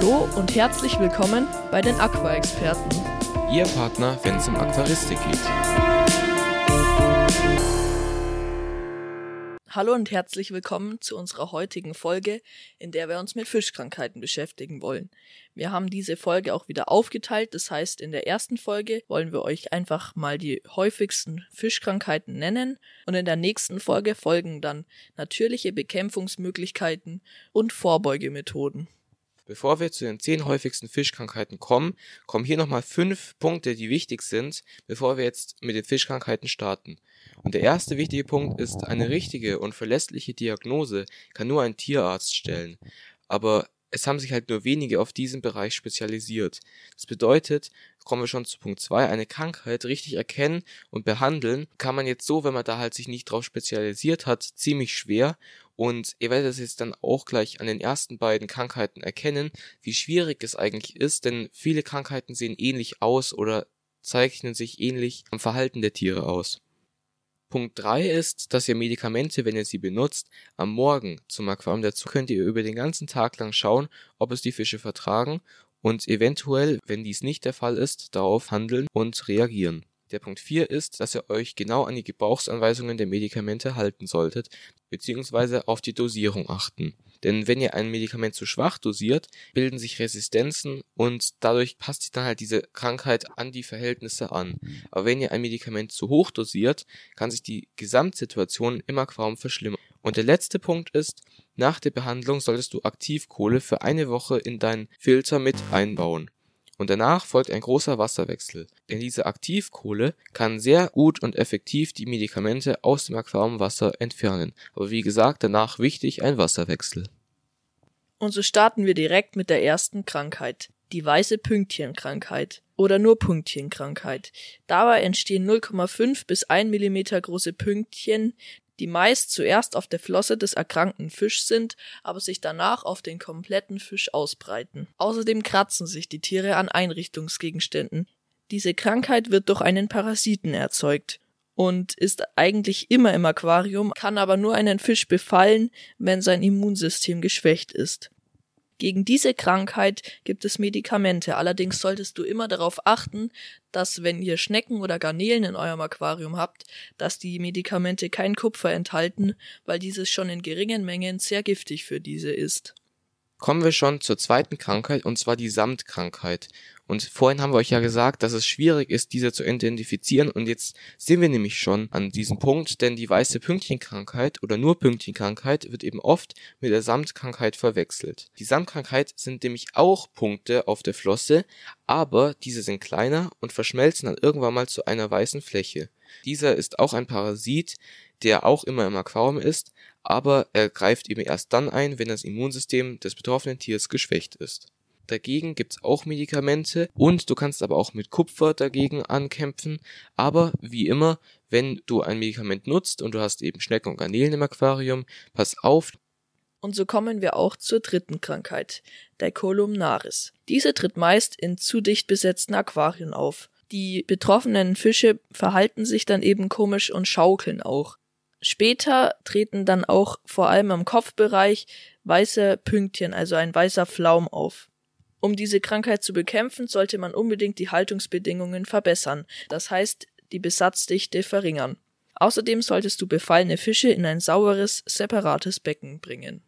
Hallo und herzlich willkommen bei den Aqua-Experten. Ihr Partner, wenn es um Aquaristik geht. Hallo und herzlich willkommen zu unserer heutigen Folge, in der wir uns mit Fischkrankheiten beschäftigen wollen. Wir haben diese Folge auch wieder aufgeteilt, das heißt, in der ersten Folge wollen wir euch einfach mal die häufigsten Fischkrankheiten nennen und in der nächsten Folge folgen dann natürliche Bekämpfungsmöglichkeiten und Vorbeugemethoden. Bevor wir zu den zehn häufigsten Fischkrankheiten kommen, kommen hier nochmal fünf Punkte, die wichtig sind, bevor wir jetzt mit den Fischkrankheiten starten. Und der erste wichtige Punkt ist, eine richtige und verlässliche Diagnose kann nur ein Tierarzt stellen. Aber es haben sich halt nur wenige auf diesen Bereich spezialisiert. Das bedeutet, kommen wir schon zu Punkt zwei: eine Krankheit richtig erkennen und behandeln kann man jetzt so, wenn man da halt sich nicht drauf spezialisiert hat, ziemlich schwer und ihr werdet es jetzt dann auch gleich an den ersten beiden Krankheiten erkennen, wie schwierig es eigentlich ist, denn viele Krankheiten sehen ähnlich aus oder zeichnen sich ähnlich am Verhalten der Tiere aus. Punkt 3 ist, dass ihr Medikamente, wenn ihr sie benutzt, am Morgen zum Aquarium dazu könnt ihr über den ganzen Tag lang schauen, ob es die Fische vertragen und eventuell, wenn dies nicht der Fall ist, darauf handeln und reagieren. Der Punkt 4 ist, dass ihr euch genau an die Gebrauchsanweisungen der Medikamente halten solltet, beziehungsweise auf die Dosierung achten. Denn wenn ihr ein Medikament zu schwach dosiert, bilden sich Resistenzen und dadurch passt sich dann halt diese Krankheit an die Verhältnisse an. Aber wenn ihr ein Medikament zu hoch dosiert, kann sich die Gesamtsituation im Aquarium verschlimmern. Und der letzte Punkt ist, nach der Behandlung solltest du Aktivkohle für eine Woche in deinen Filter mit einbauen und danach folgt ein großer Wasserwechsel, denn diese Aktivkohle kann sehr gut und effektiv die Medikamente aus dem Aquariumwasser entfernen. Aber wie gesagt, danach wichtig ein Wasserwechsel. Und so starten wir direkt mit der ersten Krankheit, die weiße Pünktchenkrankheit oder nur Pünktchenkrankheit. Dabei entstehen 0,5 bis 1 Millimeter große Pünktchen, die meist zuerst auf der Flosse des erkrankten Fischs sind, aber sich danach auf den kompletten Fisch ausbreiten. Außerdem kratzen sich die Tiere an Einrichtungsgegenständen. Diese Krankheit wird durch einen Parasiten erzeugt und ist eigentlich immer im Aquarium, kann aber nur einen Fisch befallen, wenn sein Immunsystem geschwächt ist. Gegen diese Krankheit gibt es Medikamente, allerdings solltest du immer darauf achten, dass wenn ihr Schnecken oder Garnelen in eurem Aquarium habt, dass die Medikamente kein Kupfer enthalten, weil dieses schon in geringen Mengen sehr giftig für diese ist. Kommen wir schon zur zweiten Krankheit, und zwar die Samtkrankheit. Und vorhin haben wir euch ja gesagt, dass es schwierig ist, diese zu identifizieren. Und jetzt sind wir nämlich schon an diesem Punkt, denn die weiße Pünktchenkrankheit oder nur Pünktchenkrankheit wird eben oft mit der Samtkrankheit verwechselt. Die Samtkrankheit sind nämlich auch Punkte auf der Flosse, aber diese sind kleiner und verschmelzen dann irgendwann mal zu einer weißen Fläche. Dieser ist auch ein Parasit, der auch immer im Aquarium ist, aber er greift eben erst dann ein, wenn das Immunsystem des betroffenen Tiers geschwächt ist. Dagegen gibt's auch Medikamente und du kannst aber auch mit Kupfer dagegen ankämpfen. Aber wie immer, wenn du ein Medikament nutzt und du hast eben Schnecken und Garnelen im Aquarium, pass auf. Und so kommen wir auch zur dritten Krankheit, der Columnaris. Diese tritt meist in zu dicht besetzten Aquarien auf. Die betroffenen Fische verhalten sich dann eben komisch und schaukeln auch. Später treten dann auch vor allem am Kopfbereich weiße Pünktchen, also ein weißer Flaum auf. Um diese Krankheit zu bekämpfen, sollte man unbedingt die Haltungsbedingungen verbessern, das heißt die Besatzdichte verringern. Außerdem solltest du befallene Fische in ein sauberes, separates Becken bringen.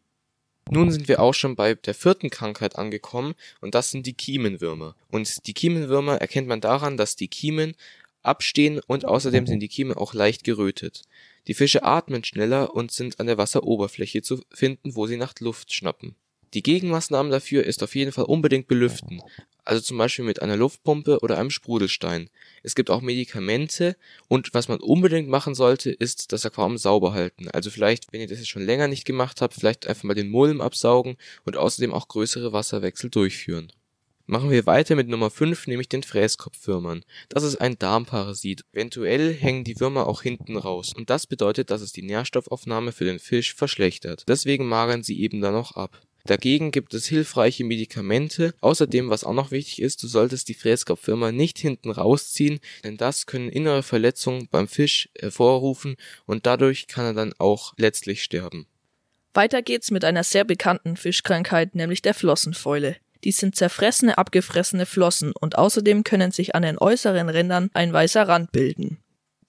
Nun sind wir auch schon bei der vierten Krankheit angekommen und das sind die Kiemenwürmer. Und die Kiemenwürmer erkennt man daran, dass die Kiemen abstehen und außerdem sind die Kiemen auch leicht gerötet. Die Fische atmen schneller und sind an der Wasseroberfläche zu finden, wo sie nach Luft schnappen. Die Gegenmaßnahme dafür ist auf jeden Fall unbedingt belüften, also zum Beispiel mit einer Luftpumpe oder einem Sprudelstein. Es gibt auch Medikamente und was man unbedingt machen sollte, ist das Aquarium sauber halten. Also vielleicht, wenn ihr das jetzt schon länger nicht gemacht habt, vielleicht einfach mal den Mulm absaugen und außerdem auch größere Wasserwechsel durchführen. Machen wir weiter mit Nummer 5, nämlich den Fräskopfwürmern. Das ist ein Darmparasit. Eventuell hängen die Würmer auch hinten raus und das bedeutet, dass es die Nährstoffaufnahme für den Fisch verschlechtert. Deswegen magern sie eben dann auch ab. Dagegen gibt es hilfreiche Medikamente. Außerdem, was auch noch wichtig ist, du solltest die Fräskopfwürmer nicht hinten rausziehen, denn das können innere Verletzungen beim Fisch hervorrufen und dadurch kann er dann auch letztlich sterben. Weiter geht's mit einer sehr bekannten Fischkrankheit, nämlich der Flossenfäule. Dies sind zerfressene, abgefressene Flossen und außerdem können sich an den äußeren Rändern ein weißer Rand bilden.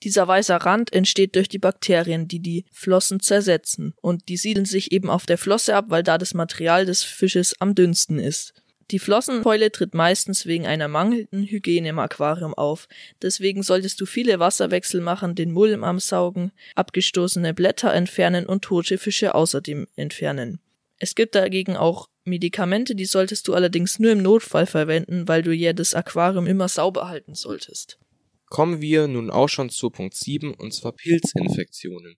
Dieser weiße Rand entsteht durch die Bakterien, die die Flossen zersetzen und die siedeln sich eben auf der Flosse ab, weil da das Material des Fisches am dünnsten ist. Die Flossenkeule tritt meistens wegen einer mangelnden Hygiene im Aquarium auf. Deswegen solltest du viele Wasserwechsel machen, den Mulm ansaugen, abgestoßene Blätter entfernen und tote Fische außerdem entfernen. Es gibt dagegen auch Medikamente, die solltest du allerdings nur im Notfall verwenden, weil du ja das Aquarium immer sauber halten solltest. Kommen wir nun auch schon zu Punkt 7 und zwar Pilzinfektionen.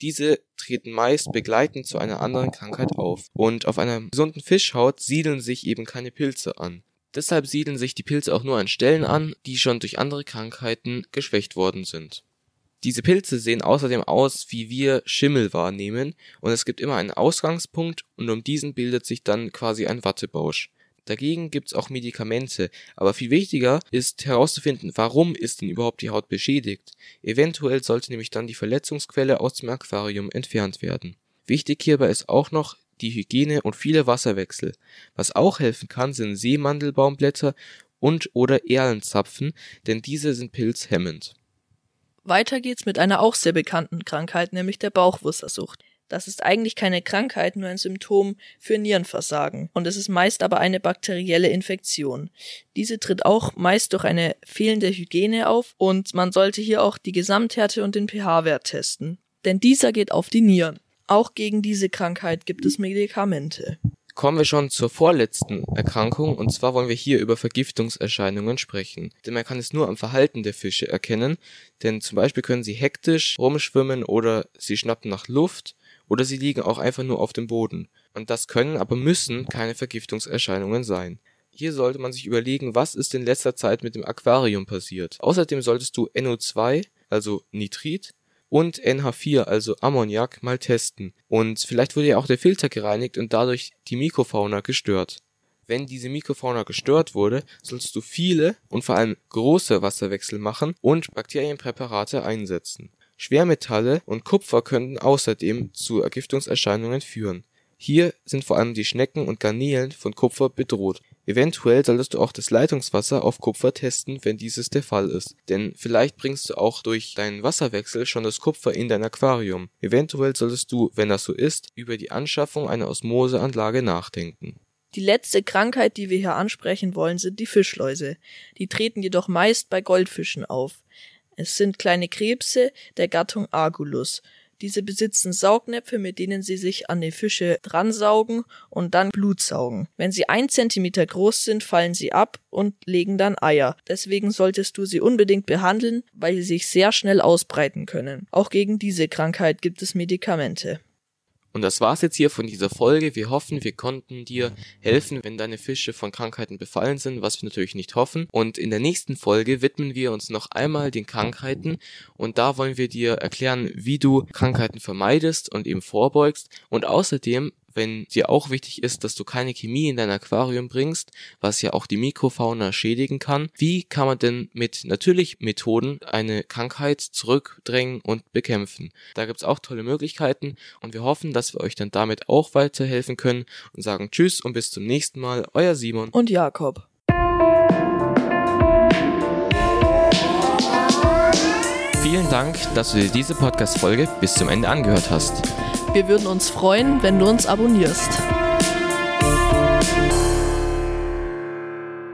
Diese treten meist begleitend zu einer anderen Krankheit auf und auf einer gesunden Fischhaut siedeln sich eben keine Pilze an. Deshalb siedeln sich die Pilze auch nur an Stellen an, die schon durch andere Krankheiten geschwächt worden sind. Diese Pilze sehen außerdem aus, wie wir Schimmel wahrnehmen und es gibt immer einen Ausgangspunkt und um diesen bildet sich dann quasi ein Wattebausch. Dagegen gibt's auch Medikamente, aber viel wichtiger ist herauszufinden, warum ist denn überhaupt die Haut beschädigt. Eventuell sollte nämlich dann die Verletzungsquelle aus dem Aquarium entfernt werden. Wichtig hierbei ist auch noch die Hygiene und viele Wasserwechsel. Was auch helfen kann, sind Seemandelbaumblätter und oder Erlenzapfen, denn diese sind pilzhemmend. Weiter geht's mit einer auch sehr bekannten Krankheit, nämlich der Bauchwussersucht. Das ist eigentlich keine Krankheit, nur ein Symptom für Nierenversagen. Und es ist meist aber eine bakterielle Infektion. Diese tritt auch meist durch eine fehlende Hygiene auf und man sollte hier auch die Gesamthärte und den pH-Wert testen. Denn dieser geht auf die Nieren. Auch gegen diese Krankheit gibt es Medikamente. Kommen wir schon zur vorletzten Erkrankung und zwar wollen wir hier über Vergiftungserscheinungen sprechen. Denn man kann es nur am Verhalten der Fische erkennen, denn zum Beispiel können sie hektisch rumschwimmen oder sie schnappen nach Luft oder sie liegen auch einfach nur auf dem Boden. Und das können, aber müssen keine Vergiftungserscheinungen sein. Hier sollte man sich überlegen, was ist in letzter Zeit mit dem Aquarium passiert. Außerdem solltest du NO2, also Nitrit, und NH4, also Ammoniak, mal testen. Und vielleicht wurde ja auch der Filter gereinigt und dadurch die Mikrofauna gestört. Wenn diese Mikrofauna gestört wurde, solltest du viele und vor allem große Wasserwechsel machen und Bakterienpräparate einsetzen. Schwermetalle und Kupfer könnten außerdem zu Ergiftungserscheinungen führen. Hier sind vor allem die Schnecken und Garnelen von Kupfer bedroht. Eventuell solltest du auch das Leitungswasser auf Kupfer testen, wenn dieses der Fall ist. Denn vielleicht bringst du auch durch deinen Wasserwechsel schon das Kupfer in dein Aquarium. Eventuell solltest du, wenn das so ist, über die Anschaffung einer Osmoseanlage nachdenken. Die letzte Krankheit, die wir hier ansprechen wollen, sind die Fischläuse. Die treten jedoch meist bei Goldfischen auf. Es sind kleine Krebse der Gattung Agulus. Diese besitzen Saugnäpfe, mit denen sie sich an die Fische dransaugen und dann Blut saugen. Wenn sie ein Zentimeter groß sind, fallen sie ab und legen dann Eier. Deswegen solltest du sie unbedingt behandeln, weil sie sich sehr schnell ausbreiten können. Auch gegen diese Krankheit gibt es Medikamente. Und das war's jetzt hier von dieser Folge. Wir hoffen, wir konnten dir helfen, wenn deine Fische von Krankheiten befallen sind, was wir natürlich nicht hoffen. Und in der nächsten Folge widmen wir uns noch einmal den Krankheiten und da wollen wir dir erklären, wie du Krankheiten vermeidest und eben vorbeugst und außerdem wenn dir auch wichtig ist, dass du keine Chemie in dein Aquarium bringst, was ja auch die Mikrofauna schädigen kann, wie kann man denn mit natürlichen Methoden eine Krankheit zurückdrängen und bekämpfen? Da gibt's auch tolle Möglichkeiten und wir hoffen, dass wir euch dann damit auch weiterhelfen können und sagen Tschüss und bis zum nächsten Mal, euer Simon und Jakob. Vielen Dank, dass du dir diese Podcast-Folge bis zum Ende angehört hast. Wir würden uns freuen, wenn du uns abonnierst.